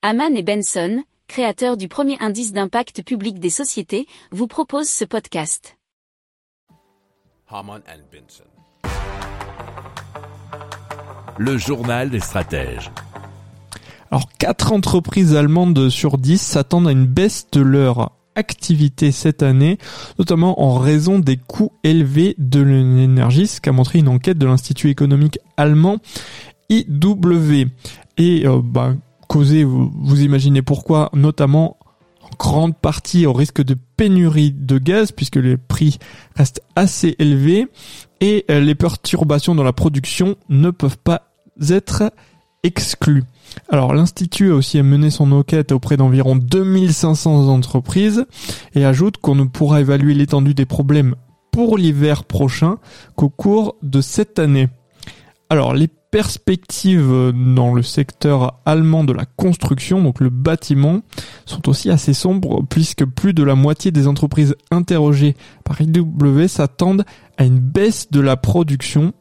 Haman et Benson, créateurs du premier indice d'impact public des sociétés, vous proposent ce podcast. Haman and Benson. Le journal des stratèges. Alors, 4 entreprises allemandes sur 10 s'attendent à une baisse de leur activité cette année, notamment en raison des coûts élevés de l'énergie, ce qu'a montré une enquête de l'Institut économique allemand IW. Et euh, bah, causé, vous, imaginez pourquoi, notamment en grande partie au risque de pénurie de gaz puisque les prix restent assez élevés et euh, les perturbations dans la production ne peuvent pas être exclues. Alors l'Institut a aussi mené son enquête auprès d'environ 2500 entreprises et ajoute qu'on ne pourra évaluer l'étendue des problèmes pour l'hiver prochain qu'au cours de cette année. Alors les perspectives dans le secteur allemand de la construction, donc le bâtiment, sont aussi assez sombres puisque plus de la moitié des entreprises interrogées par IW s'attendent à une baisse de la production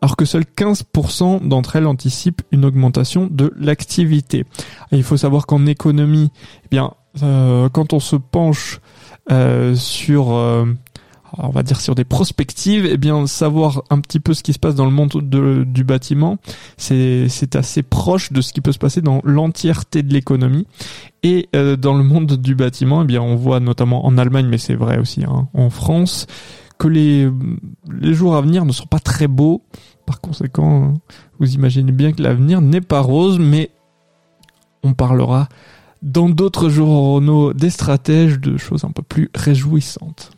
alors que seuls 15% d'entre elles anticipent une augmentation de l'activité. Il faut savoir qu'en économie, eh bien, euh, quand on se penche euh, sur euh, on va dire sur des prospectives, eh bien savoir un petit peu ce qui se passe dans le monde du bâtiment, c'est assez proche de ce qui peut se passer dans l'entièreté de l'économie. Et euh, dans le monde du bâtiment, eh bien on voit notamment en Allemagne, mais c'est vrai aussi hein, en France, que les les jours à venir ne sont pas très beaux. Par conséquent, vous imaginez bien que l'avenir n'est pas rose, mais on parlera dans d'autres journaux des stratèges de choses un peu plus réjouissantes.